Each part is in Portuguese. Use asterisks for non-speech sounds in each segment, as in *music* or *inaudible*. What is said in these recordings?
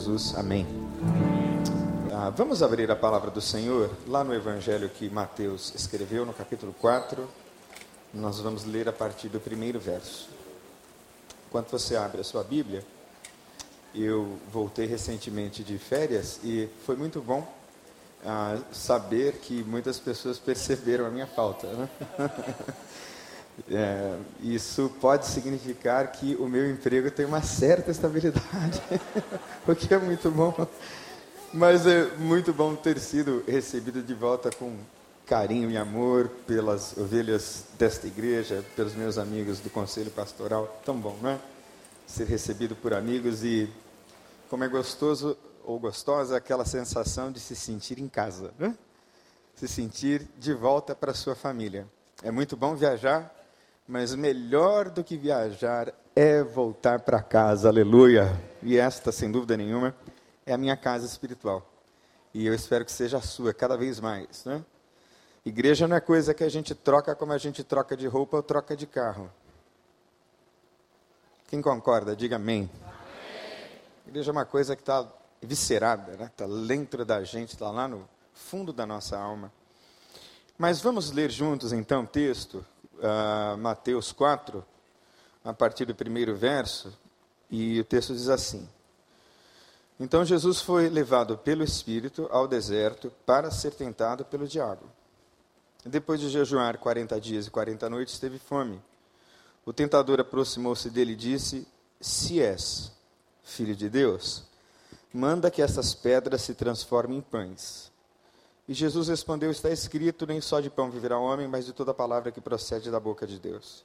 Jesus, amém. Ah, vamos abrir a palavra do Senhor lá no Evangelho que Mateus escreveu, no capítulo 4. Nós vamos ler a partir do primeiro verso. Enquanto você abre a sua Bíblia, eu voltei recentemente de férias e foi muito bom ah, saber que muitas pessoas perceberam a minha falta. Né? *laughs* É, isso pode significar que o meu emprego tem uma certa estabilidade, *laughs* o que é muito bom. Mas é muito bom ter sido recebido de volta com carinho e amor pelas ovelhas desta igreja, pelos meus amigos do conselho pastoral. Tão bom, não é? Ser recebido por amigos e como é gostoso ou gostosa aquela sensação de se sentir em casa, né? se sentir de volta para sua família. É muito bom viajar mas melhor do que viajar é voltar para casa, aleluia. E esta, sem dúvida nenhuma, é a minha casa espiritual. E eu espero que seja a sua cada vez mais. Né? Igreja não é coisa que a gente troca como a gente troca de roupa ou troca de carro. Quem concorda, diga amém. amém. Igreja é uma coisa que está viscerada, está né? Tá dentro da gente, está lá no fundo da nossa alma. Mas vamos ler juntos então o texto uh, Mateus 4, a partir do primeiro verso, e o texto diz assim: Então Jesus foi levado pelo Espírito ao deserto para ser tentado pelo diabo. Depois de jejuar quarenta dias e quarenta noites, teve fome. O tentador aproximou-se dele e disse: Se és filho de Deus, manda que essas pedras se transformem em pães. E Jesus respondeu: Está escrito, nem só de pão viverá o homem, mas de toda palavra que procede da boca de Deus.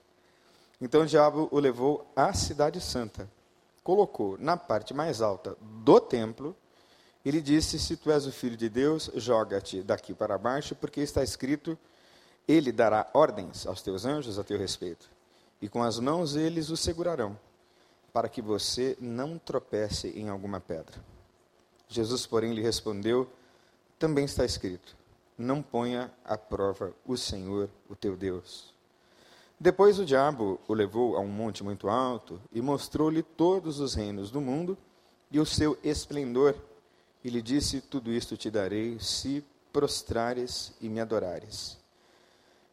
Então o diabo o levou à cidade santa, colocou na parte mais alta do templo e lhe disse: Se tu és o filho de Deus, joga-te daqui para baixo, porque está escrito: Ele dará ordens aos teus anjos a teu respeito, e com as mãos eles o segurarão, para que você não tropece em alguma pedra. Jesus, porém, lhe respondeu: também está escrito: Não ponha à prova o Senhor, o teu Deus. Depois o diabo o levou a um monte muito alto e mostrou-lhe todos os reinos do mundo e o seu esplendor. E lhe disse: Tudo isto te darei se prostrares e me adorares.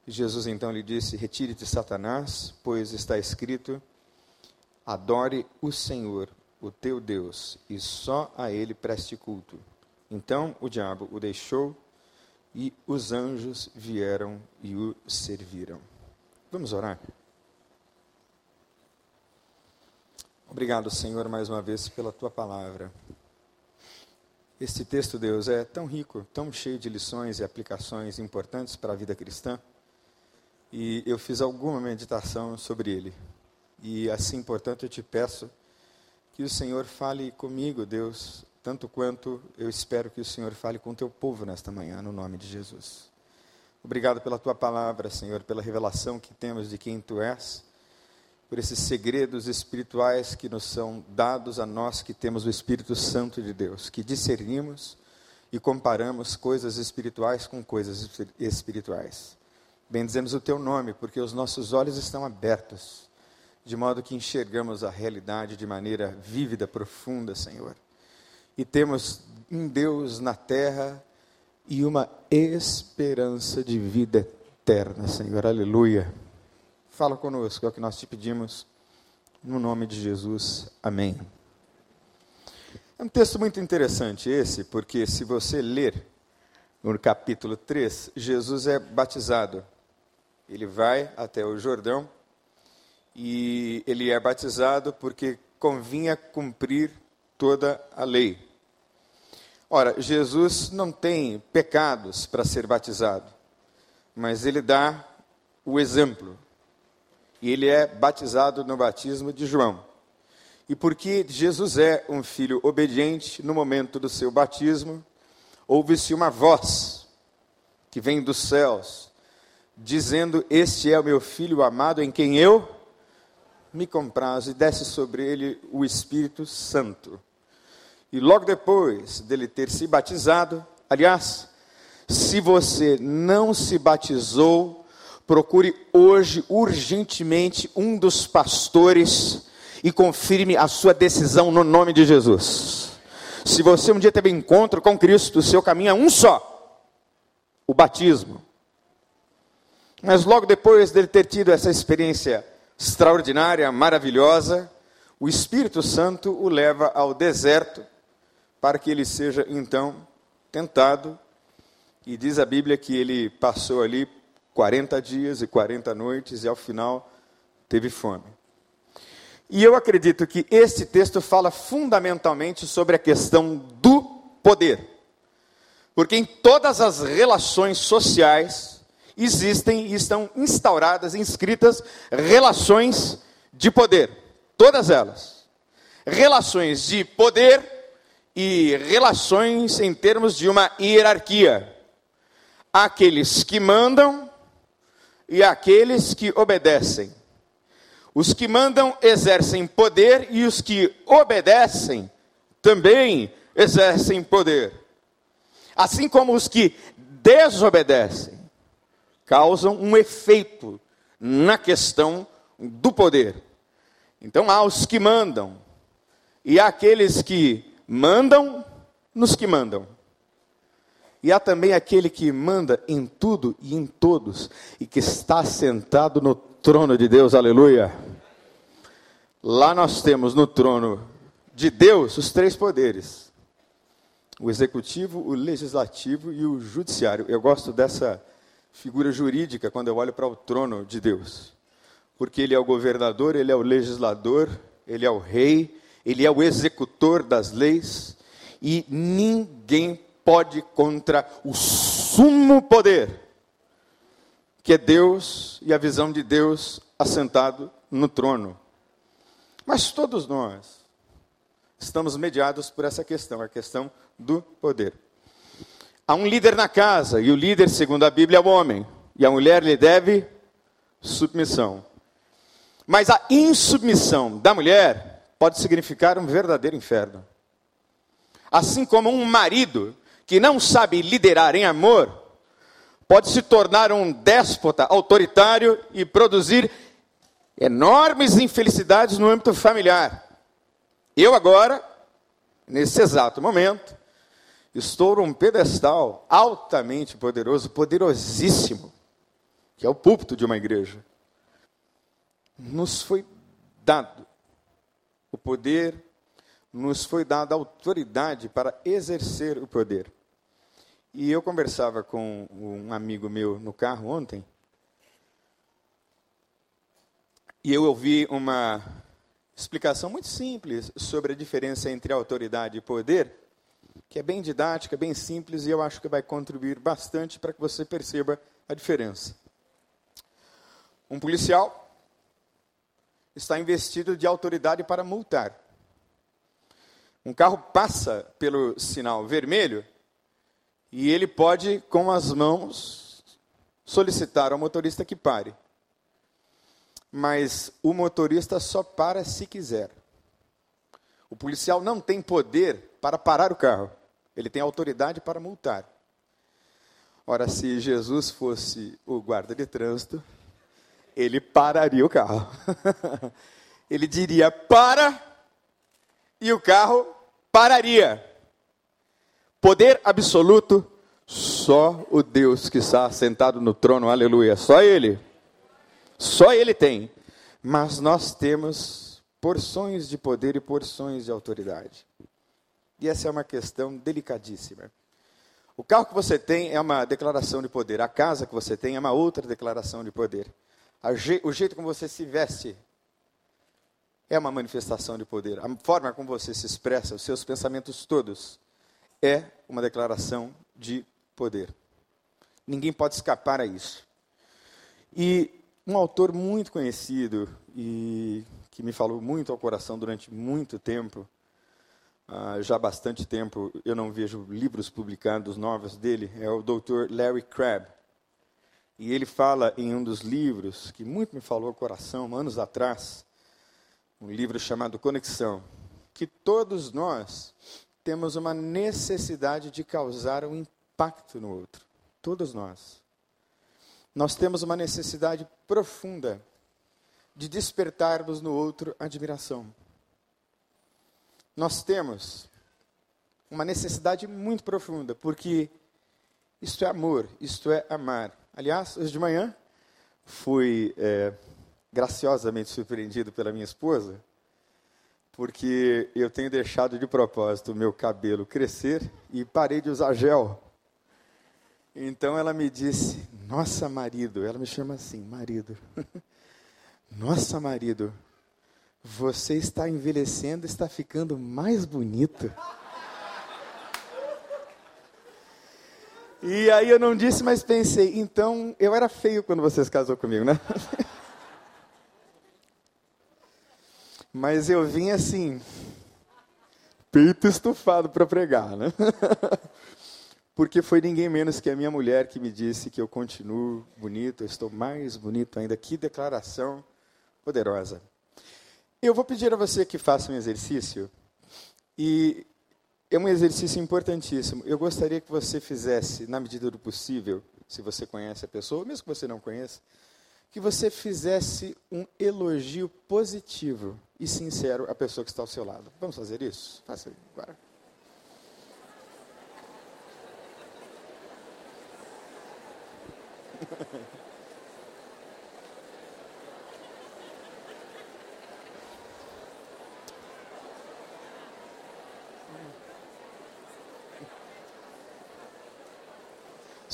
Jesus então lhe disse: Retire-te, Satanás, pois está escrito: Adore o Senhor, o teu Deus, e só a ele preste culto. Então o diabo o deixou e os anjos vieram e o serviram. Vamos orar? Obrigado, Senhor, mais uma vez pela tua palavra. Este texto, Deus, é tão rico, tão cheio de lições e aplicações importantes para a vida cristã. E eu fiz alguma meditação sobre ele. E assim, portanto, eu te peço que o Senhor fale comigo, Deus, tanto quanto eu espero que o Senhor fale com o teu povo nesta manhã, no nome de Jesus. Obrigado pela tua palavra, Senhor, pela revelação que temos de quem tu és, por esses segredos espirituais que nos são dados a nós que temos o Espírito Santo de Deus, que discernimos e comparamos coisas espirituais com coisas espirituais. Bendizemos o teu nome, porque os nossos olhos estão abertos, de modo que enxergamos a realidade de maneira vívida, profunda, Senhor e temos um Deus na terra e uma esperança de vida eterna, Senhor. Aleluia. Fala conosco, é o que nós te pedimos, no nome de Jesus. Amém. É um texto muito interessante esse, porque se você ler no capítulo 3, Jesus é batizado. Ele vai até o Jordão e ele é batizado porque convinha cumprir toda a lei. Ora, Jesus não tem pecados para ser batizado, mas ele dá o exemplo. E ele é batizado no batismo de João. E porque Jesus é um filho obediente, no momento do seu batismo, ouve-se uma voz que vem dos céus, dizendo: Este é o meu filho amado em quem eu me comprazo, e desce sobre ele o Espírito Santo. E logo depois dele ter se batizado, aliás, se você não se batizou, procure hoje urgentemente um dos pastores e confirme a sua decisão no nome de Jesus. Se você um dia teve encontro com Cristo, o seu caminho é um só: o batismo. Mas logo depois dele ter tido essa experiência extraordinária, maravilhosa, o Espírito Santo o leva ao deserto para que ele seja então tentado. E diz a Bíblia que ele passou ali 40 dias e 40 noites e ao final teve fome. E eu acredito que este texto fala fundamentalmente sobre a questão do poder. Porque em todas as relações sociais existem e estão instauradas, inscritas relações de poder. Todas elas. Relações de poder e relações em termos de uma hierarquia. Aqueles que mandam e aqueles que obedecem. Os que mandam exercem poder e os que obedecem também exercem poder. Assim como os que desobedecem causam um efeito na questão do poder. Então há os que mandam e há aqueles que mandam nos que mandam. E há também aquele que manda em tudo e em todos, e que está sentado no trono de Deus, aleluia. Lá nós temos no trono de Deus os três poderes: o executivo, o legislativo e o judiciário. Eu gosto dessa figura jurídica quando eu olho para o trono de Deus, porque ele é o governador, ele é o legislador, ele é o rei, ele é o executor das leis, e ninguém pode contra o sumo poder, que é Deus e a visão de Deus assentado no trono. Mas todos nós estamos mediados por essa questão, a questão do poder. Há um líder na casa, e o líder, segundo a Bíblia, é o homem, e a mulher lhe deve submissão. Mas a insubmissão da mulher pode significar um verdadeiro inferno. Assim como um marido que não sabe liderar em amor, pode se tornar um déspota autoritário e produzir enormes infelicidades no âmbito familiar. Eu agora, nesse exato momento, estou num pedestal altamente poderoso, poderosíssimo, que é o púlpito de uma igreja. Nos foi dado o poder, nos foi dada autoridade para exercer o poder. E eu conversava com um amigo meu no carro ontem, e eu ouvi uma explicação muito simples sobre a diferença entre autoridade e poder, que é bem didática, bem simples, e eu acho que vai contribuir bastante para que você perceba a diferença. Um policial está investido de autoridade para multar. Um carro passa pelo sinal vermelho e ele pode, com as mãos, solicitar ao motorista que pare. Mas o motorista só para se quiser. O policial não tem poder para parar o carro. Ele tem autoridade para multar. Ora, se Jesus fosse o guarda de trânsito, ele pararia o carro. *laughs* ele diria para e o carro pararia. Poder absoluto, só o Deus que está sentado no trono, aleluia, só Ele. Só Ele tem. Mas nós temos porções de poder e porções de autoridade. E essa é uma questão delicadíssima. O carro que você tem é uma declaração de poder, a casa que você tem é uma outra declaração de poder. O jeito como você se veste é uma manifestação de poder. A forma como você se expressa, os seus pensamentos todos, é uma declaração de poder. Ninguém pode escapar a isso. E um autor muito conhecido e que me falou muito ao coração durante muito tempo, uh, já há bastante tempo eu não vejo livros publicados novos dele, é o Dr. Larry Crabb. E ele fala em um dos livros que muito me falou ao coração, anos atrás, um livro chamado Conexão, que todos nós temos uma necessidade de causar um impacto no outro. Todos nós. Nós temos uma necessidade profunda de despertarmos no outro admiração. Nós temos uma necessidade muito profunda, porque isto é amor, isto é amar. Aliás, hoje de manhã fui é, graciosamente surpreendido pela minha esposa, porque eu tenho deixado de propósito o meu cabelo crescer e parei de usar gel. Então ela me disse: Nossa, marido, ela me chama assim, marido. *laughs* Nossa, marido, você está envelhecendo, está ficando mais bonito. E aí eu não disse, mas pensei, então eu era feio quando você se casou comigo, né? *laughs* Mas eu vim assim, peito estufado para pregar, né? *laughs* Porque foi ninguém menos que a minha mulher que me disse que eu continuo bonito, eu estou mais bonito ainda. Que declaração poderosa. Eu vou pedir a você que faça um exercício, e é um exercício importantíssimo. Eu gostaria que você fizesse, na medida do possível, se você conhece a pessoa, mesmo que você não conheça, que você fizesse um elogio positivo e sincero à pessoa que está ao seu lado. Vamos fazer isso? Faça agora. *laughs*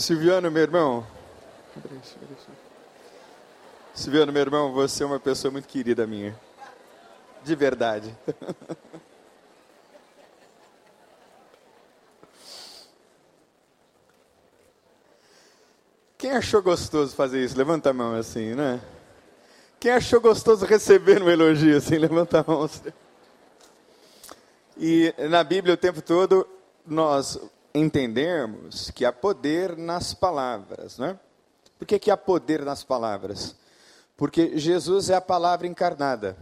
Silviano, meu irmão. Silviano, meu irmão, você é uma pessoa muito querida minha. De verdade. *laughs* Quem achou gostoso fazer isso? Levanta a mão assim, né? Quem achou gostoso receber um elogio assim? *laughs* Levanta a mão. E na Bíblia o tempo todo nós entendemos que há poder nas palavras, né? Por que, que há poder nas palavras? Porque Jesus é a palavra encarnada.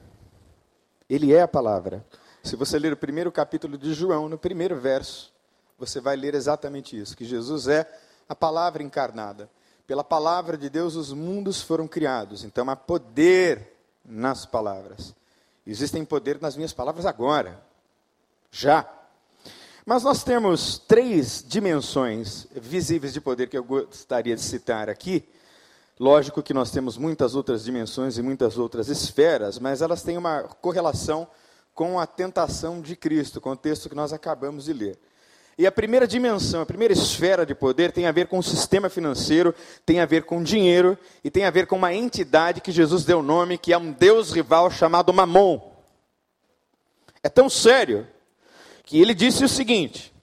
Ele é a palavra. Se você ler o primeiro capítulo de João, no primeiro verso, você vai ler exatamente isso: que Jesus é a palavra encarnada. Pela palavra de Deus os mundos foram criados. Então há poder nas palavras. Existem poder nas minhas palavras agora. Já. Mas nós temos três dimensões visíveis de poder que eu gostaria de citar aqui Lógico que nós temos muitas outras dimensões e muitas outras esferas, mas elas têm uma correlação com a tentação de Cristo, com o texto que nós acabamos de ler. E a primeira dimensão, a primeira esfera de poder tem a ver com o sistema financeiro, tem a ver com dinheiro e tem a ver com uma entidade que Jesus deu nome, que é um deus rival chamado Mamon. É tão sério que ele disse o seguinte: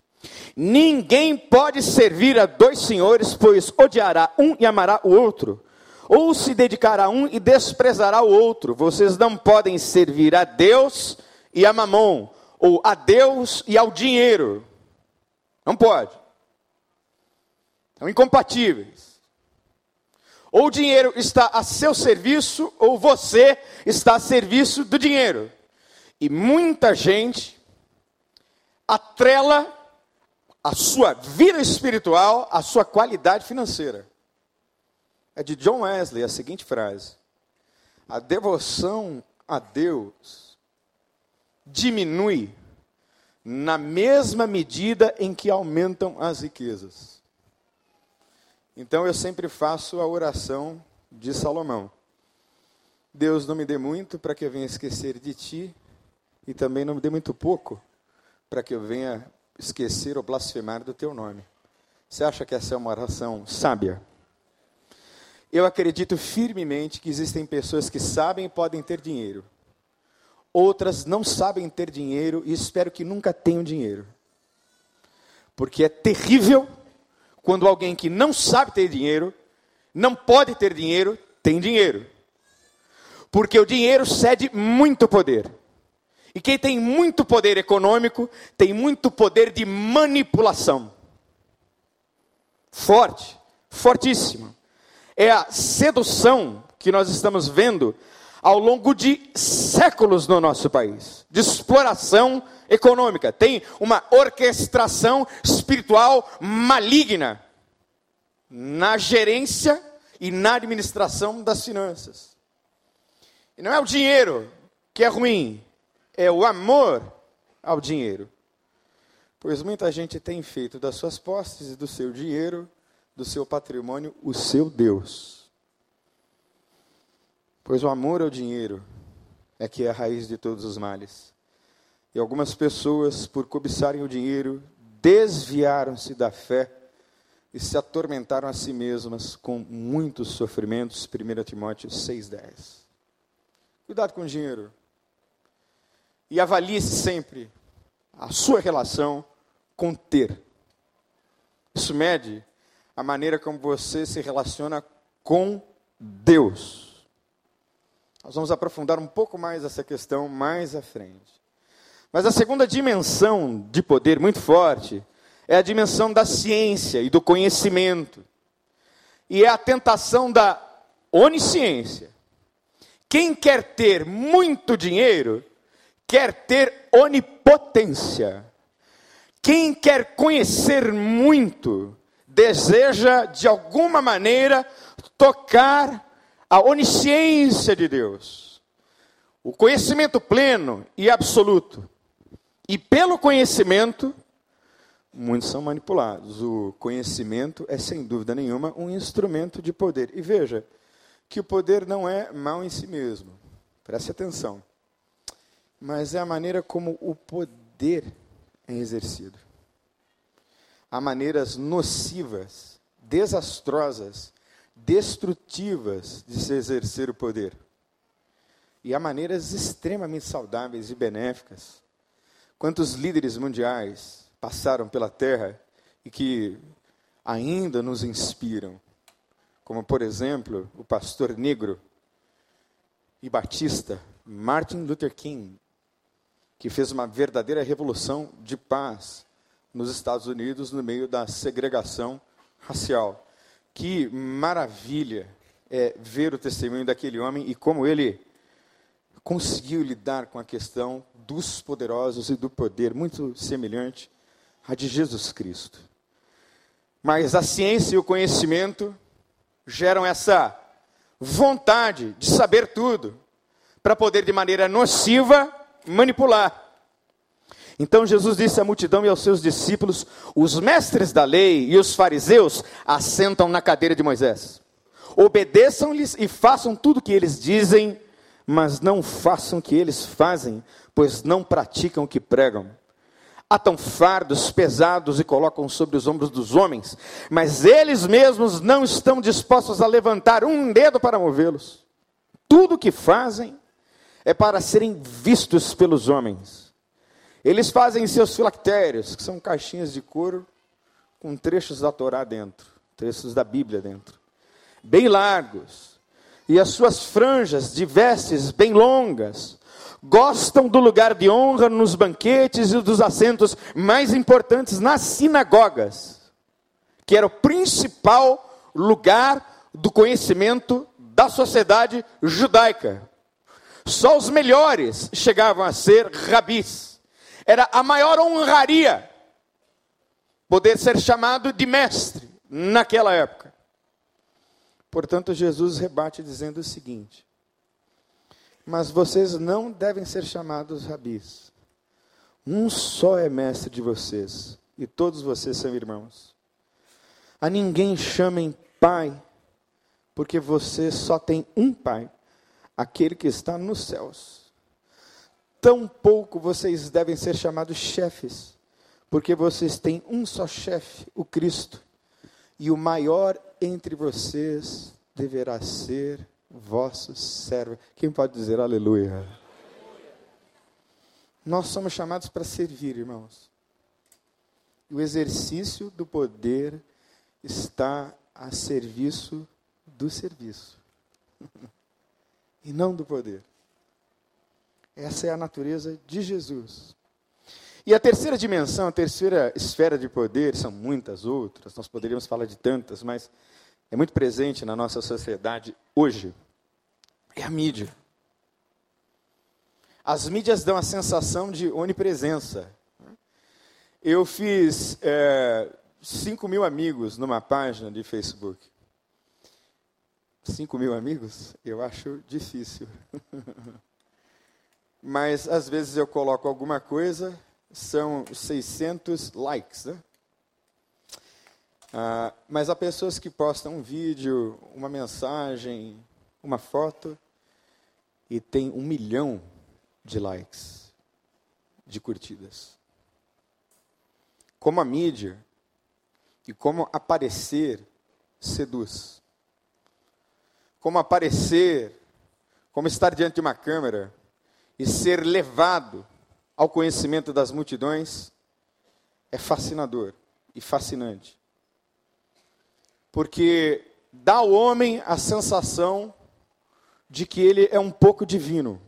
Ninguém pode servir a dois senhores, pois odiará um e amará o outro, ou se dedicará a um e desprezará o outro. Vocês não podem servir a Deus e a Mamon, ou a Deus e ao dinheiro. Não pode. São incompatíveis. Ou o dinheiro está a seu serviço, ou você está a serviço do dinheiro. E muita gente atrela a sua vida espiritual, a sua qualidade financeira. É de John Wesley a seguinte frase: A devoção a Deus diminui na mesma medida em que aumentam as riquezas. Então eu sempre faço a oração de Salomão. Deus não me dê muito para que eu venha esquecer de ti, e também não me dê muito pouco para que eu venha esquecer ou blasfemar do teu nome. Você acha que essa é uma oração sábia? Eu acredito firmemente que existem pessoas que sabem e podem ter dinheiro. Outras não sabem ter dinheiro e espero que nunca tenham dinheiro. Porque é terrível quando alguém que não sabe ter dinheiro, não pode ter dinheiro, tem dinheiro. Porque o dinheiro cede muito poder. E quem tem muito poder econômico tem muito poder de manipulação. Forte, fortíssimo. É a sedução que nós estamos vendo ao longo de séculos no nosso país, de exploração econômica. Tem uma orquestração espiritual maligna na gerência e na administração das finanças. E não é o dinheiro que é ruim, é o amor ao dinheiro. Pois muita gente tem feito das suas posses e do seu dinheiro, do seu patrimônio, o seu Deus. Pois o amor ao dinheiro é que é a raiz de todos os males. E algumas pessoas, por cobiçarem o dinheiro, desviaram-se da fé e se atormentaram a si mesmas com muitos sofrimentos. 1 Timóteo 6,10. Cuidado com o dinheiro. E avalie-se sempre a sua relação com ter. Isso mede a maneira como você se relaciona com Deus. Nós vamos aprofundar um pouco mais essa questão mais à frente. Mas a segunda dimensão de poder muito forte é a dimensão da ciência e do conhecimento. E é a tentação da onisciência. Quem quer ter muito dinheiro, quer ter onipotência. Quem quer conhecer muito, deseja de alguma maneira tocar a onisciência de Deus. O conhecimento pleno e absoluto. E pelo conhecimento, muitos são manipulados. O conhecimento é, sem dúvida nenhuma, um instrumento de poder. E veja que o poder não é mal em si mesmo. Preste atenção. Mas é a maneira como o poder é exercido. Há maneiras nocivas, desastrosas, destrutivas de se exercer o poder. E há maneiras extremamente saudáveis e benéficas Quantos líderes mundiais passaram pela terra e que ainda nos inspiram? Como, por exemplo, o pastor negro e batista Martin Luther King, que fez uma verdadeira revolução de paz nos Estados Unidos no meio da segregação racial. Que maravilha é ver o testemunho daquele homem e como ele conseguiu lidar com a questão dos poderosos e do poder, muito semelhante à de Jesus Cristo. Mas a ciência e o conhecimento geram essa vontade de saber tudo, para poder de maneira nociva manipular. Então Jesus disse à multidão e aos seus discípulos: Os mestres da lei e os fariseus assentam na cadeira de Moisés. Obedeçam-lhes e façam tudo o que eles dizem, mas não façam o que eles fazem, pois não praticam o que pregam. Atam fardos pesados e colocam sobre os ombros dos homens, mas eles mesmos não estão dispostos a levantar um dedo para movê-los. Tudo o que fazem é para serem vistos pelos homens. Eles fazem seus filactérios, que são caixinhas de couro com trechos da Torá dentro, trechos da Bíblia dentro, bem largos e as suas franjas de vestes bem longas. Gostam do lugar de honra nos banquetes e dos assentos mais importantes nas sinagogas, que era o principal lugar do conhecimento da sociedade judaica. Só os melhores chegavam a ser rabis. Era a maior honraria poder ser chamado de mestre naquela época. Portanto, Jesus rebate dizendo o seguinte: Mas vocês não devem ser chamados rabis. Um só é mestre de vocês, e todos vocês são irmãos. A ninguém chamem pai, porque vocês só têm um pai, aquele que está nos céus. Tampouco vocês devem ser chamados chefes, porque vocês têm um só chefe, o Cristo. E o maior entre vocês deverá ser vosso servo. Quem pode dizer aleluia? Nós somos chamados para servir, irmãos. O exercício do poder está a serviço do serviço. *laughs* e não do poder. Essa é a natureza de Jesus. E a terceira dimensão, a terceira esfera de poder, são muitas outras, nós poderíamos falar de tantas, mas é muito presente na nossa sociedade hoje é a mídia. As mídias dão a sensação de onipresença. Eu fiz é, 5 mil amigos numa página de Facebook. 5 mil amigos? Eu acho difícil. *laughs* Mas às vezes eu coloco alguma coisa são 600 likes, né? Ah, mas há pessoas que postam um vídeo, uma mensagem, uma foto e tem um milhão de likes, de curtidas. Como a mídia e como aparecer seduz. Como aparecer, como estar diante de uma câmera e ser levado ao conhecimento das multidões é fascinador e fascinante. Porque dá ao homem a sensação de que ele é um pouco divino.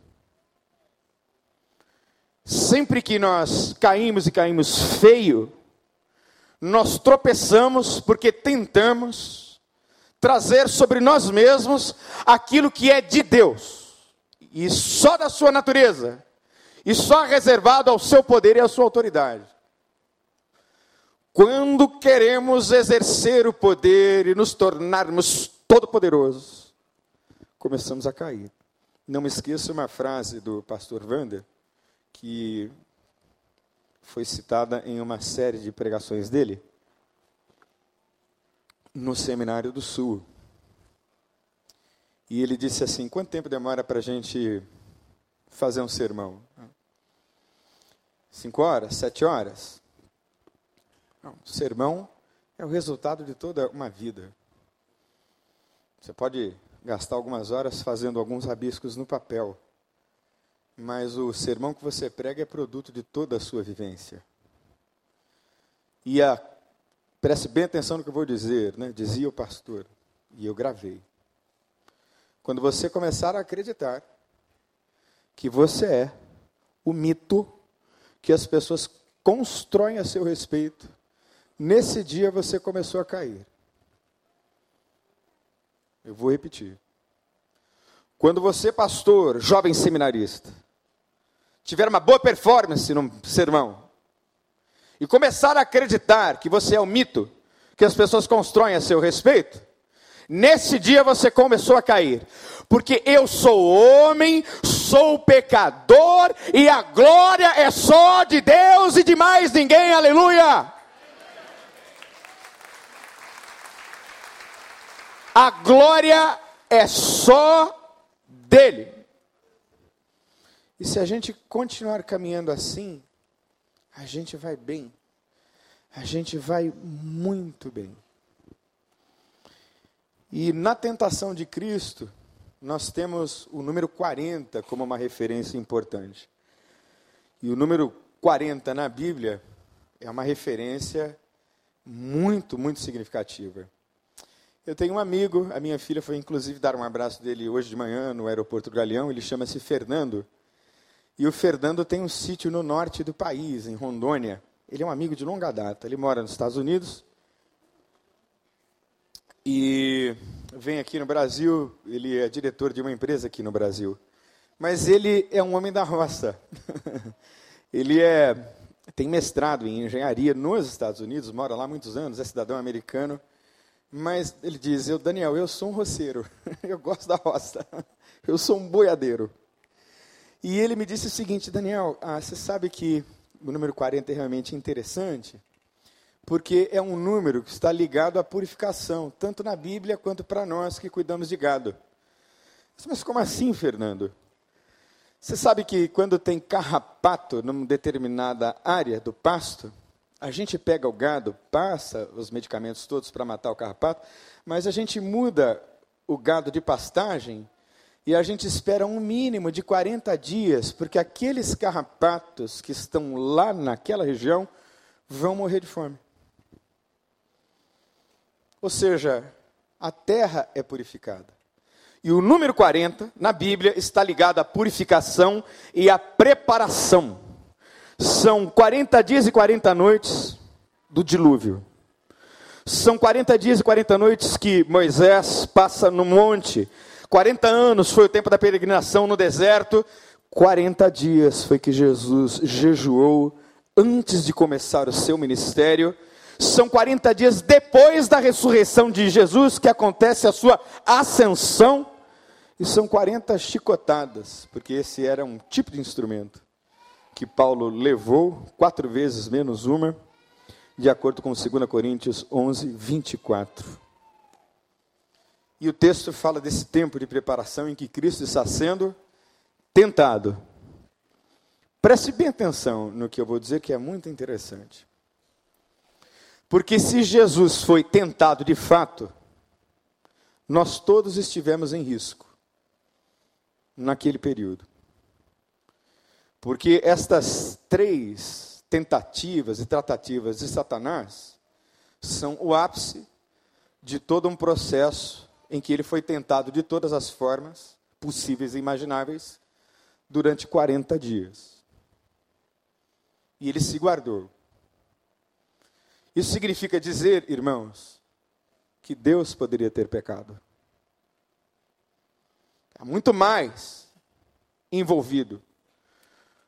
Sempre que nós caímos e caímos feio, nós tropeçamos porque tentamos trazer sobre nós mesmos aquilo que é de Deus, e só da sua natureza, e só reservado ao seu poder e à sua autoridade. Quando queremos exercer o poder e nos tornarmos todo-poderosos, começamos a cair. Não me esqueça uma frase do pastor Wander, que foi citada em uma série de pregações dele no Seminário do Sul. E ele disse assim: quanto tempo demora para a gente fazer um sermão? Cinco horas? Sete horas? Não, sermão é o resultado de toda uma vida. Você pode gastar algumas horas fazendo alguns rabiscos no papel mas o sermão que você prega é produto de toda a sua vivência. E a, preste bem atenção no que eu vou dizer, né? dizia o pastor, e eu gravei. Quando você começar a acreditar que você é o mito que as pessoas constroem a seu respeito, nesse dia você começou a cair. Eu vou repetir. Quando você, pastor, jovem seminarista, tiver uma boa performance no sermão e começar a acreditar que você é o mito que as pessoas constroem a seu respeito, nesse dia você começou a cair. Porque eu sou homem, sou pecador e a glória é só de Deus e de mais ninguém. Aleluia! A glória é só dele. E se a gente continuar caminhando assim, a gente vai bem. A gente vai muito bem. E na tentação de Cristo, nós temos o número 40 como uma referência importante. E o número 40 na Bíblia é uma referência muito, muito significativa. Eu tenho um amigo, a minha filha foi inclusive dar um abraço dele hoje de manhã no aeroporto do Galeão, ele chama-se Fernando. E o Fernando tem um sítio no norte do país, em Rondônia. Ele é um amigo de longa data. Ele mora nos Estados Unidos. E vem aqui no Brasil. Ele é diretor de uma empresa aqui no Brasil. Mas ele é um homem da roça. *laughs* ele é, tem mestrado em engenharia nos Estados Unidos, mora lá há muitos anos, é cidadão americano. Mas ele diz: Eu, Daniel, eu sou um roceiro. *laughs* eu gosto da roça. eu sou um boiadeiro. E ele me disse o seguinte, Daniel, ah, você sabe que o número 40 é realmente interessante, porque é um número que está ligado à purificação, tanto na Bíblia quanto para nós que cuidamos de gado. Mas como assim, Fernando? Você sabe que quando tem carrapato numa determinada área do pasto, a gente pega o gado, passa os medicamentos todos para matar o carrapato, mas a gente muda o gado de pastagem e a gente espera um mínimo de 40 dias, porque aqueles carrapatos que estão lá naquela região vão morrer de fome. Ou seja, a terra é purificada. E o número 40 na Bíblia está ligado à purificação e à preparação. São 40 dias e 40 noites do dilúvio. São 40 dias e 40 noites que Moisés passa no monte 40 anos foi o tempo da peregrinação no deserto. 40 dias foi que Jesus jejuou antes de começar o seu ministério. São 40 dias depois da ressurreição de Jesus que acontece a sua ascensão. E são 40 chicotadas, porque esse era um tipo de instrumento que Paulo levou, quatro vezes menos uma, de acordo com 2 Coríntios 11, 24. E o texto fala desse tempo de preparação em que Cristo está sendo tentado. Preste bem atenção no que eu vou dizer, que é muito interessante. Porque se Jesus foi tentado de fato, nós todos estivemos em risco naquele período. Porque estas três tentativas e tratativas de Satanás são o ápice de todo um processo em que ele foi tentado de todas as formas possíveis e imagináveis durante 40 dias. E ele se guardou. Isso significa dizer, irmãos, que Deus poderia ter pecado. Há muito mais envolvido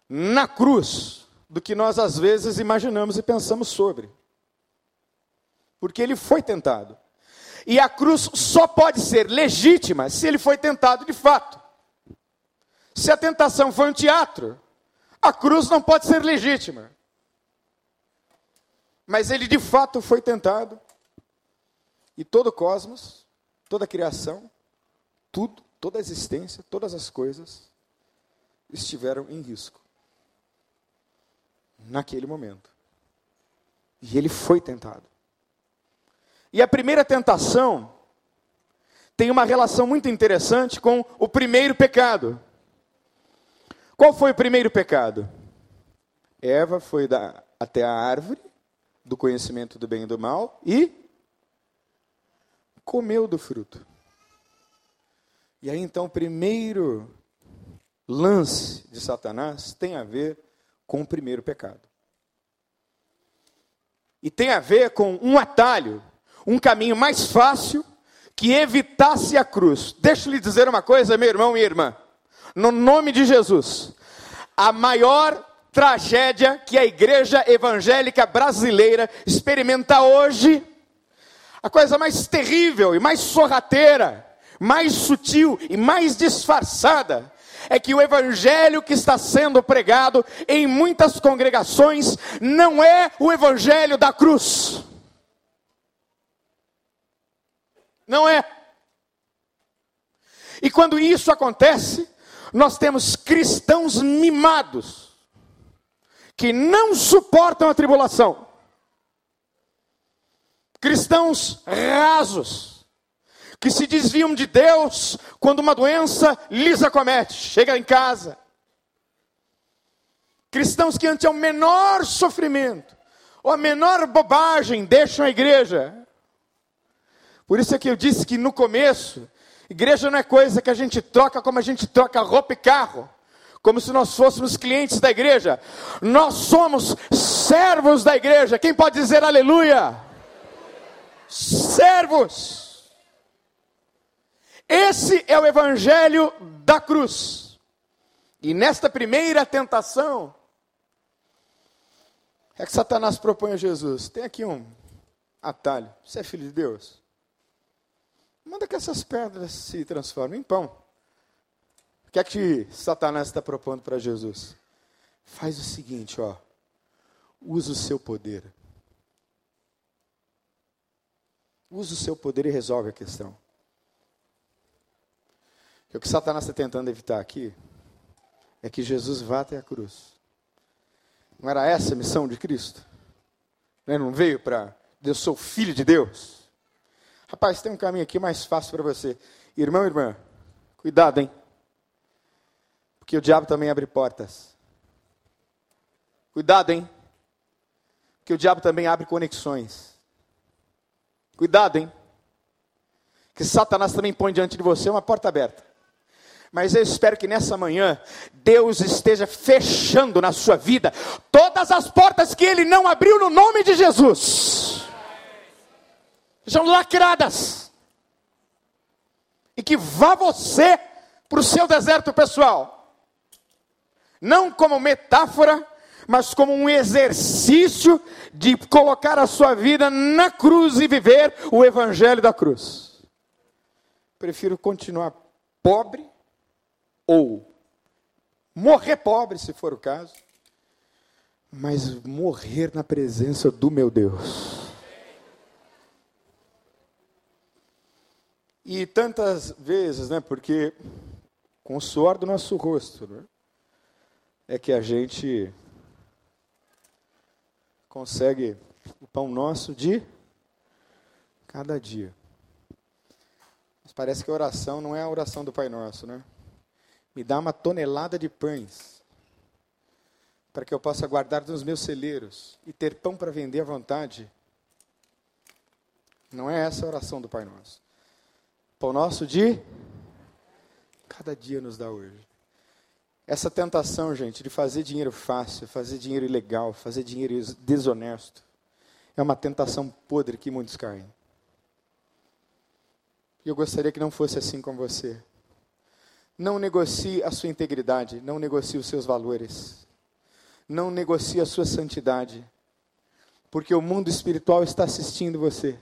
na cruz do que nós às vezes imaginamos e pensamos sobre. Porque ele foi tentado. E a cruz só pode ser legítima se ele foi tentado de fato. Se a tentação foi um teatro, a cruz não pode ser legítima. Mas ele de fato foi tentado. E todo o cosmos, toda a criação, tudo, toda a existência, todas as coisas estiveram em risco naquele momento. E ele foi tentado. E a primeira tentação tem uma relação muito interessante com o primeiro pecado. Qual foi o primeiro pecado? Eva foi da, até a árvore do conhecimento do bem e do mal e comeu do fruto. E aí então o primeiro lance de Satanás tem a ver com o primeiro pecado. E tem a ver com um atalho, um caminho mais fácil que evitasse a cruz. Deixa eu lhe dizer uma coisa, meu irmão e irmã. No nome de Jesus, a maior tragédia que a igreja evangélica brasileira experimenta hoje, a coisa mais terrível e mais sorrateira, mais sutil e mais disfarçada, é que o evangelho que está sendo pregado em muitas congregações não é o evangelho da cruz. Não é. E quando isso acontece, nós temos cristãos mimados, que não suportam a tribulação, cristãos rasos, que se desviam de Deus quando uma doença lhes acomete. Chega em casa. Cristãos que ante o menor sofrimento ou a menor bobagem deixam a igreja. Por isso é que eu disse que no começo, igreja não é coisa que a gente troca como a gente troca roupa e carro. Como se nós fôssemos clientes da igreja. Nós somos servos da igreja. Quem pode dizer aleluia? Servos. Esse é o evangelho da cruz. E nesta primeira tentação, é que Satanás propõe a Jesus: tem aqui um atalho, você é filho de Deus? Manda que essas pedras se transformem em pão. O que é que Satanás está propondo para Jesus? Faz o seguinte, ó. Usa o seu poder. Usa o seu poder e resolve a questão. O que Satanás está tentando evitar aqui é que Jesus vá até a cruz. Não era essa a missão de Cristo? Ele né, não veio para eu sou filho de Deus. Rapaz, tem um caminho aqui mais fácil para você. Irmão irmã, cuidado, hein? Porque o diabo também abre portas. Cuidado, hein? Porque o diabo também abre conexões. Cuidado, hein? Que Satanás também põe diante de você uma porta aberta. Mas eu espero que nessa manhã Deus esteja fechando na sua vida todas as portas que Ele não abriu no nome de Jesus. São lacradas. E que vá você para o seu deserto pessoal. Não como metáfora, mas como um exercício de colocar a sua vida na cruz e viver o evangelho da cruz. Prefiro continuar pobre ou morrer pobre, se for o caso, mas morrer na presença do meu Deus. E tantas vezes, né, porque com o suor do nosso rosto, né, é que a gente consegue o pão nosso de cada dia. Mas parece que a oração não é a oração do Pai Nosso, né? Me dá uma tonelada de pães para que eu possa guardar nos meus celeiros e ter pão para vender à vontade. Não é essa a oração do Pai Nosso. Pão nosso de cada dia nos dá hoje. Essa tentação, gente, de fazer dinheiro fácil, fazer dinheiro ilegal, fazer dinheiro desonesto, é uma tentação podre que muitos caem. E eu gostaria que não fosse assim com você. Não negocie a sua integridade, não negocie os seus valores, não negocie a sua santidade, porque o mundo espiritual está assistindo você.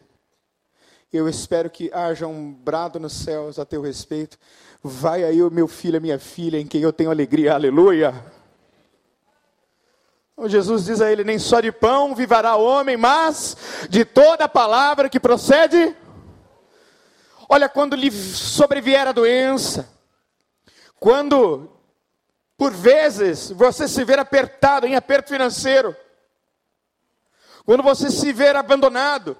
Eu espero que haja um brado nos céus a teu respeito. Vai aí o meu filho, a minha filha, em quem eu tenho alegria. Aleluia. Então, Jesus diz a ele: Nem só de pão viverá o homem, mas de toda palavra que procede. Olha, quando lhe sobrevier a doença, quando por vezes você se ver apertado, em aperto financeiro, quando você se ver abandonado,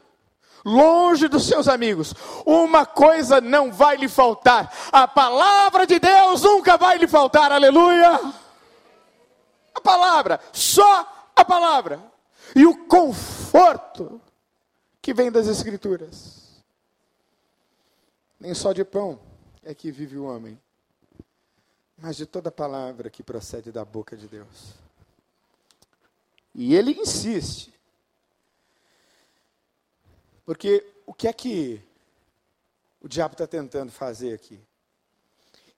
longe dos seus amigos, uma coisa não vai lhe faltar: a palavra de Deus nunca vai lhe faltar, aleluia! A palavra, só a palavra, e o conforto que vem das Escrituras. Nem só de pão é que vive o homem, mas de toda palavra que procede da boca de Deus. E ele insiste porque o que é que o diabo está tentando fazer aqui?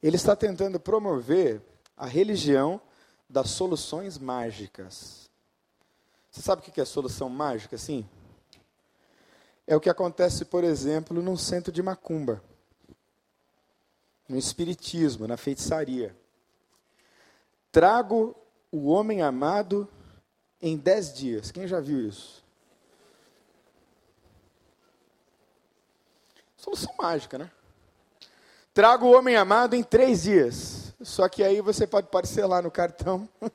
Ele está tentando promover a religião das soluções mágicas. Você sabe o que é solução mágica, sim? É o que acontece, por exemplo, num centro de macumba, no espiritismo, na feitiçaria. Trago o homem amado em dez dias. Quem já viu isso? Solução mágica, né? Traga o homem amado em três dias. Só que aí você pode parcelar no cartão. *laughs*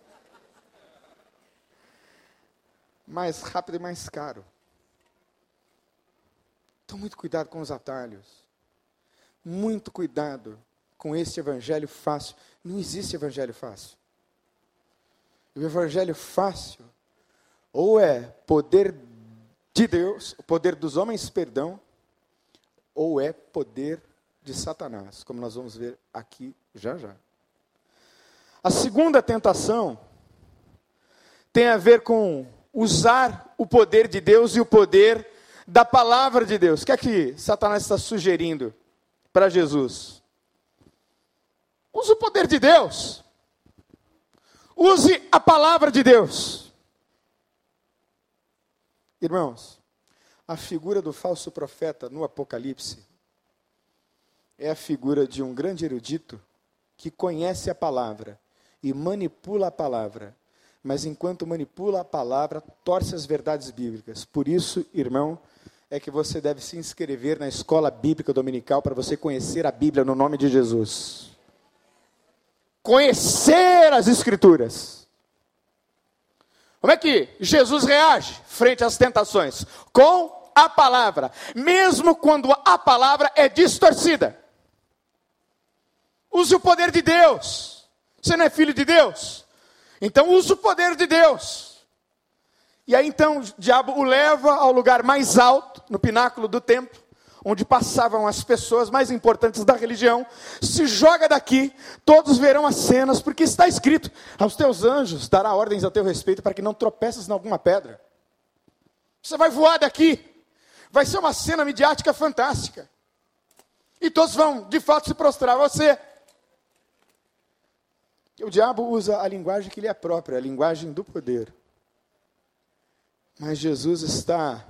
mais rápido e mais caro. Então, muito cuidado com os atalhos. Muito cuidado com este evangelho fácil. Não existe evangelho fácil. O evangelho fácil ou é poder de Deus, o poder dos homens, perdão, ou é poder de Satanás, como nós vamos ver aqui já já. A segunda tentação tem a ver com usar o poder de Deus e o poder da palavra de Deus. O que é que Satanás está sugerindo para Jesus? Use o poder de Deus. Use a palavra de Deus. Irmãos, a figura do falso profeta no Apocalipse é a figura de um grande erudito que conhece a palavra e manipula a palavra, mas enquanto manipula a palavra, torce as verdades bíblicas. Por isso, irmão, é que você deve se inscrever na escola bíblica dominical para você conhecer a Bíblia no nome de Jesus. Conhecer as Escrituras. Como é que Jesus reage frente às tentações? Com a palavra, mesmo quando a palavra é distorcida. Use o poder de Deus. Você não é filho de Deus? Então use o poder de Deus. E aí então o diabo o leva ao lugar mais alto, no pináculo do templo, onde passavam as pessoas mais importantes da religião, se joga daqui, todos verão as cenas, porque está escrito: aos teus anjos dará ordens a teu respeito para que não tropeças em alguma pedra. Você vai voar daqui. Vai ser uma cena midiática fantástica. E todos vão, de fato, se prostrar a você. O diabo usa a linguagem que lhe é própria, a linguagem do poder. Mas Jesus está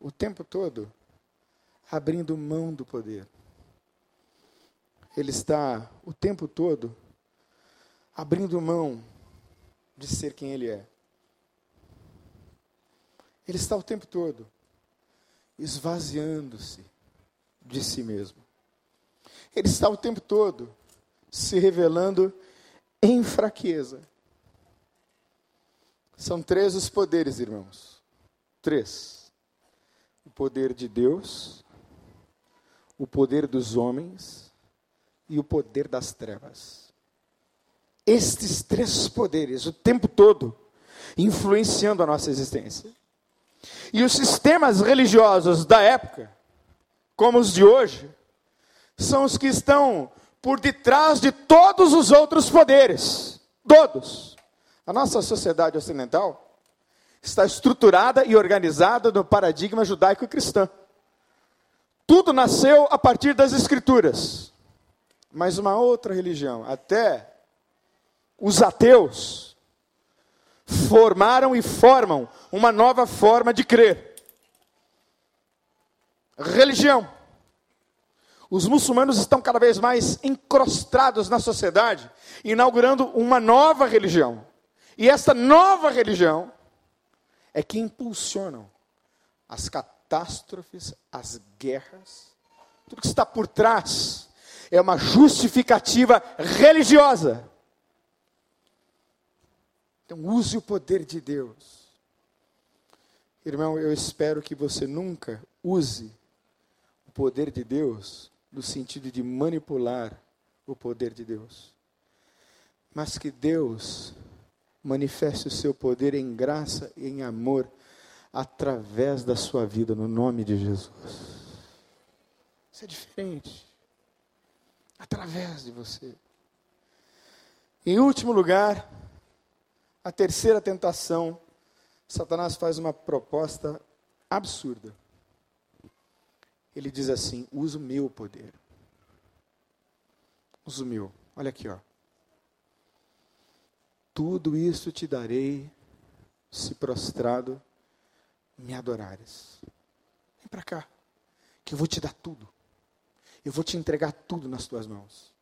o tempo todo abrindo mão do poder. Ele está o tempo todo abrindo mão de ser quem ele é. Ele está o tempo todo esvaziando-se de si mesmo. Ele está o tempo todo se revelando em fraqueza. São três os poderes, irmãos. Três: o poder de Deus, o poder dos homens e o poder das trevas. Estes três poderes, o tempo todo, influenciando a nossa existência. E os sistemas religiosos da época, como os de hoje, são os que estão por detrás de todos os outros poderes. Todos. A nossa sociedade ocidental está estruturada e organizada no paradigma judaico-cristão. Tudo nasceu a partir das escrituras. Mas uma outra religião, até os ateus, formaram e formam uma nova forma de crer. Religião. Os muçulmanos estão cada vez mais encrostados na sociedade, inaugurando uma nova religião. E essa nova religião é que impulsionam as catástrofes, as guerras, tudo que está por trás é uma justificativa religiosa. Então, use o poder de Deus. Irmão, eu espero que você nunca use o poder de Deus no sentido de manipular o poder de Deus. Mas que Deus manifeste o seu poder em graça e em amor através da sua vida, no nome de Jesus. Isso é diferente. Através de você. Em último lugar, a terceira tentação, Satanás faz uma proposta absurda ele diz assim: usa o meu poder. Usa o meu. Olha aqui, ó. Tudo isso te darei se prostrado me adorares. Vem para cá, que eu vou te dar tudo. Eu vou te entregar tudo nas tuas mãos.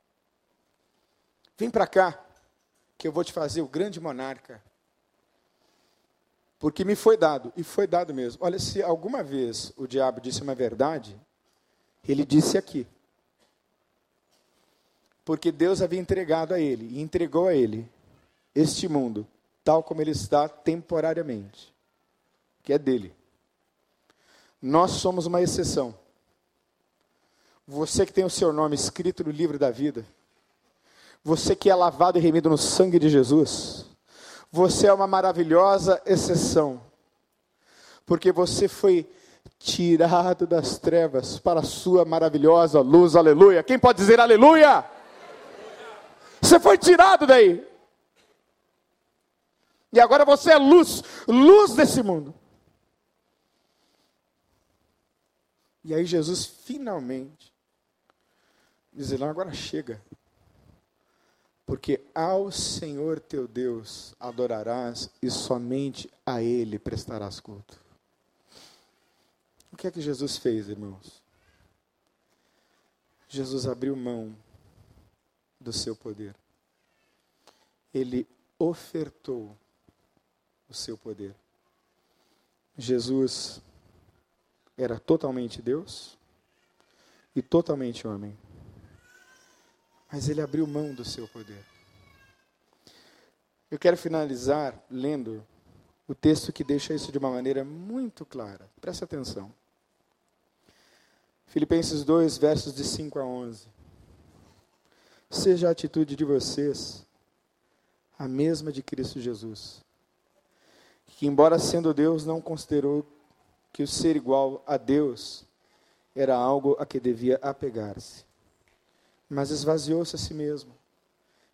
Vem para cá, que eu vou te fazer o grande monarca. Porque me foi dado, e foi dado mesmo. Olha, se alguma vez o diabo disse uma verdade, ele disse aqui. Porque Deus havia entregado a ele, e entregou a ele, este mundo, tal como ele está temporariamente, que é dele. Nós somos uma exceção. Você que tem o seu nome escrito no livro da vida, você que é lavado e remido no sangue de Jesus, você é uma maravilhosa exceção, porque você foi tirado das trevas para a sua maravilhosa luz, aleluia. Quem pode dizer aleluia? aleluia. Você foi tirado daí. E agora você é luz, luz desse mundo. E aí Jesus finalmente diz: não, agora chega. Porque ao Senhor teu Deus adorarás e somente a Ele prestarás culto. O que é que Jesus fez, irmãos? Jesus abriu mão do seu poder. Ele ofertou o seu poder. Jesus era totalmente Deus e totalmente homem. Mas ele abriu mão do seu poder. Eu quero finalizar lendo o texto que deixa isso de uma maneira muito clara. Preste atenção. Filipenses 2, versos de 5 a 11. Seja a atitude de vocês a mesma de Cristo Jesus, que, embora sendo Deus, não considerou que o ser igual a Deus era algo a que devia apegar-se, mas esvaziou-se a si mesmo,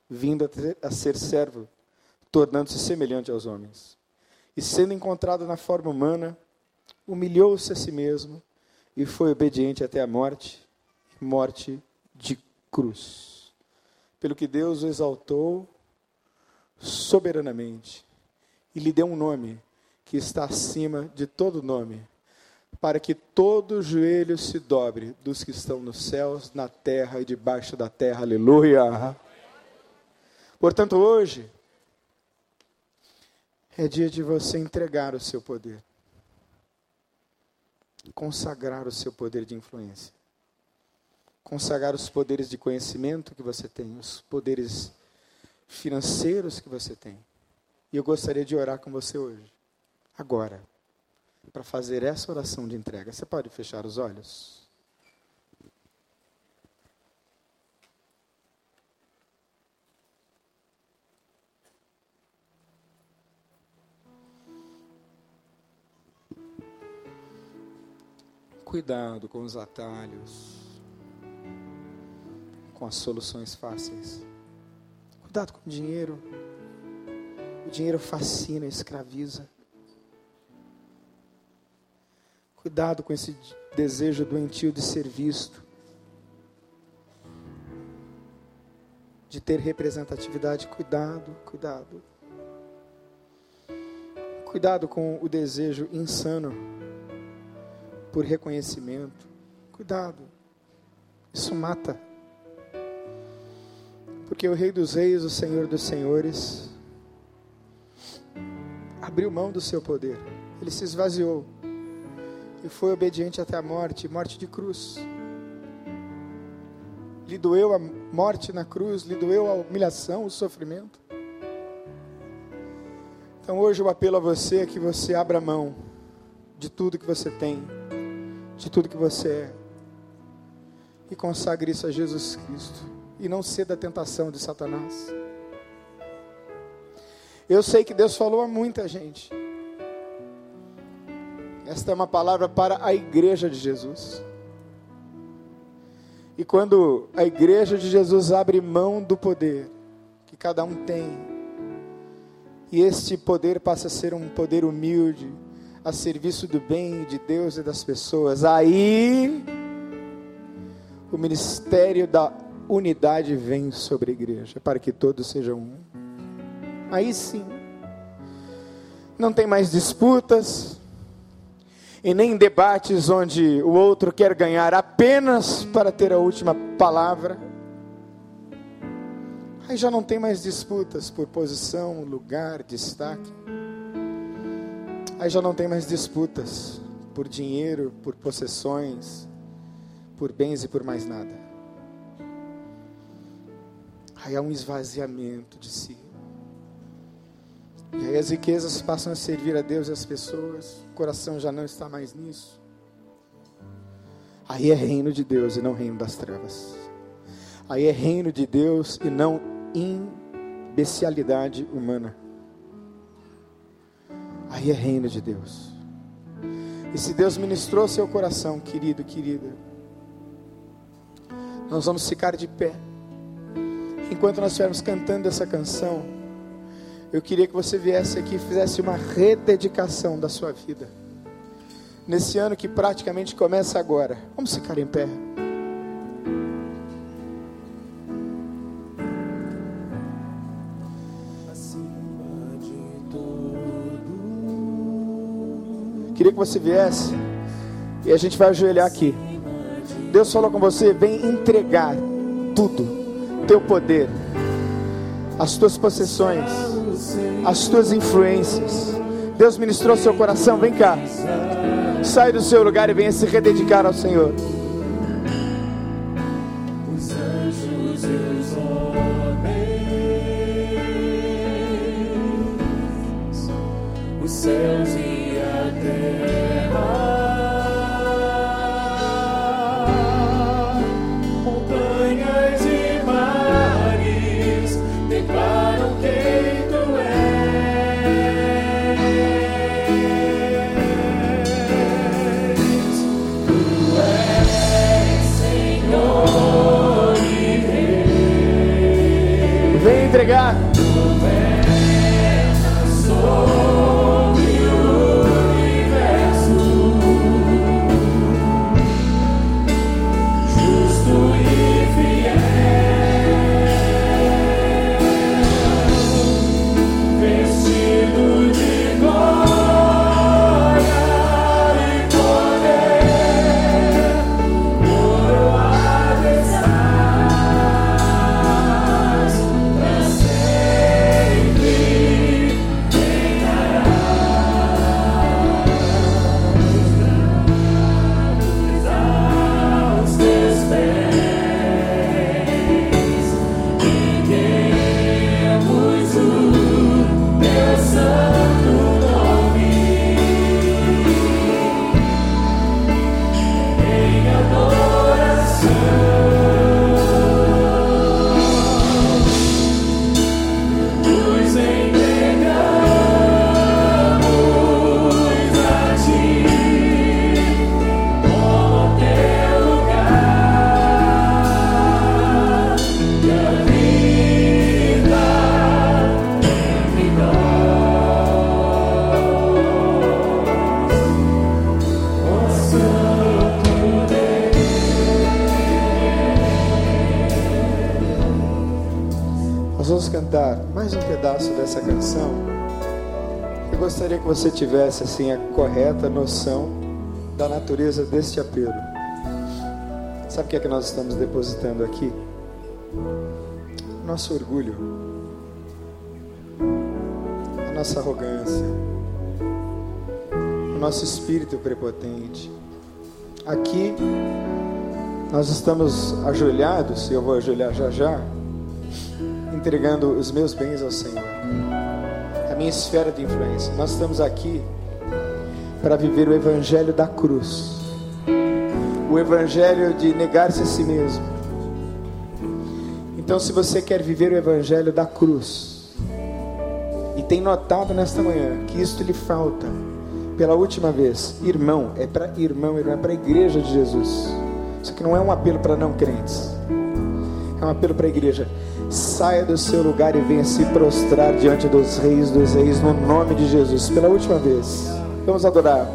vindo a, ser servo, tornando-se semelhante aos homens. E sendo encontrado na forma humana, humilhou-se a si mesmo e foi obediente até a morte morte de cruz. Pelo que Deus o exaltou soberanamente e lhe deu um nome que está acima de todo nome, para que todo joelho se dobre dos que estão nos céus, na terra e debaixo da terra. Aleluia. Portanto, hoje, É dia de você entregar o seu poder, consagrar o seu poder de influência, consagrar os poderes de conhecimento que você tem, os poderes financeiros que você tem. E eu gostaria de orar com você hoje, agora, para fazer essa oração de entrega. Você pode fechar os olhos? Cuidado com os atalhos, com as soluções fáceis. Cuidado com o dinheiro. O dinheiro fascina, escraviza. Cuidado com esse desejo doentio de ser visto, de ter representatividade. Cuidado, cuidado. Cuidado com o desejo insano por reconhecimento. Cuidado, isso mata. Porque o Rei dos Reis, o Senhor dos Senhores, abriu mão do seu poder, ele se esvaziou e foi obediente até a morte morte de cruz. Lhe doeu a morte na cruz, lhe doeu a humilhação, o sofrimento. Então hoje eu apelo a você é que você abra mão de tudo que você tem de tudo que você é. E consagre isso a Jesus Cristo. E não ceda à tentação de Satanás. Eu sei que Deus falou a muita gente. Esta é uma palavra para a igreja de Jesus. E quando a igreja de Jesus abre mão do poder que cada um tem, e este poder passa a ser um poder humilde, a serviço do bem de Deus e das pessoas. Aí o ministério da unidade vem sobre a igreja, para que todos sejam um. Aí sim, não tem mais disputas, e nem debates onde o outro quer ganhar apenas para ter a última palavra. Aí já não tem mais disputas por posição, lugar, destaque. Aí já não tem mais disputas por dinheiro, por possessões, por bens e por mais nada. Aí há um esvaziamento de si. E as riquezas passam a servir a Deus e as pessoas, o coração já não está mais nisso. Aí é reino de Deus e não reino das trevas. Aí é reino de Deus e não imbecilidade humana. Aí é reino de Deus. E se Deus ministrou seu coração, querido, querida, nós vamos ficar de pé. Enquanto nós estivermos cantando essa canção, eu queria que você viesse aqui e fizesse uma rededicação da sua vida. Nesse ano que praticamente começa agora. Vamos ficar em pé. Queria que você viesse e a gente vai ajoelhar aqui. Deus falou com você: vem entregar tudo, teu poder, as tuas possessões, as tuas influências. Deus ministrou seu coração, vem cá. Sai do seu lugar e venha se rededicar ao Senhor. Cantar mais um pedaço dessa canção, eu gostaria que você tivesse assim a correta noção da natureza deste apelo. Sabe o que é que nós estamos depositando aqui? Nosso orgulho, a nossa arrogância, o nosso espírito prepotente. Aqui nós estamos ajoelhados, e eu vou ajoelhar já já, entregando os meus bens ao Senhor, a minha esfera de influência. Nós estamos aqui para viver o evangelho da cruz, o evangelho de negar-se a si mesmo. Então, se você quer viver o evangelho da cruz e tem notado nesta manhã que isto lhe falta, pela última vez, irmão, é para irmão, irmão, é para a igreja de Jesus. Isso aqui não é um apelo para não crentes, é um apelo para a igreja. Saia do seu lugar e venha se prostrar diante dos reis dos reis, no nome de Jesus, pela última vez. Vamos adorar.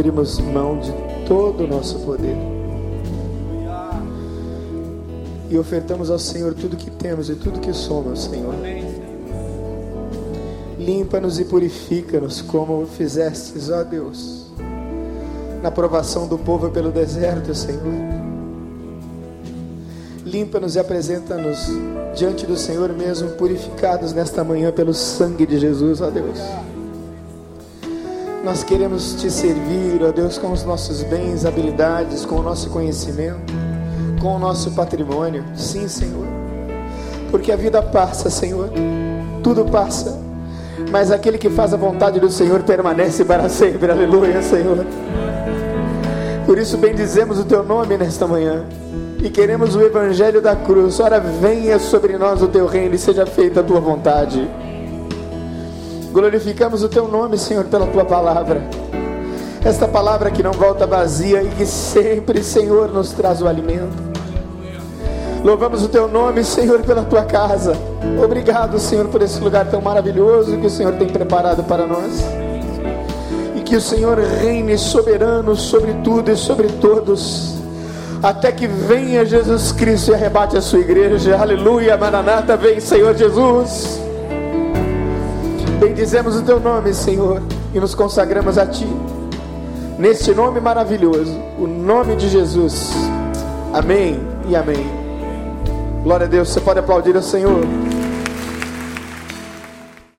Abrimos mão de todo o nosso poder. E ofertamos ao Senhor tudo que temos e tudo que somos, Senhor. Limpa-nos e purifica-nos como fizestes, ó Deus, na provação do povo pelo deserto, Senhor. Limpa-nos e apresenta-nos diante do Senhor mesmo, purificados nesta manhã pelo sangue de Jesus, ó Deus. Nós queremos te servir, ó Deus, com os nossos bens, habilidades, com o nosso conhecimento, com o nosso patrimônio. Sim, Senhor. Porque a vida passa, Senhor. Tudo passa. Mas aquele que faz a vontade do Senhor permanece para sempre. Aleluia, Senhor. Por isso bendizemos o teu nome nesta manhã. E queremos o evangelho da cruz. Ora, venha sobre nós o teu reino e seja feita a tua vontade. Glorificamos o teu nome, Senhor, pela tua palavra. Esta palavra que não volta vazia e que sempre, Senhor, nos traz o alimento. Louvamos o teu nome, Senhor, pela tua casa. Obrigado, Senhor, por esse lugar tão maravilhoso que o Senhor tem preparado para nós. E que o Senhor reine soberano sobre tudo e sobre todos. Até que venha Jesus Cristo e arrebate a sua igreja. Aleluia, Maranata, vem, Senhor Jesus. Bendizemos o teu nome, Senhor, e nos consagramos a ti. Neste nome maravilhoso, o nome de Jesus. Amém e amém. Glória a Deus. Você pode aplaudir ao Senhor.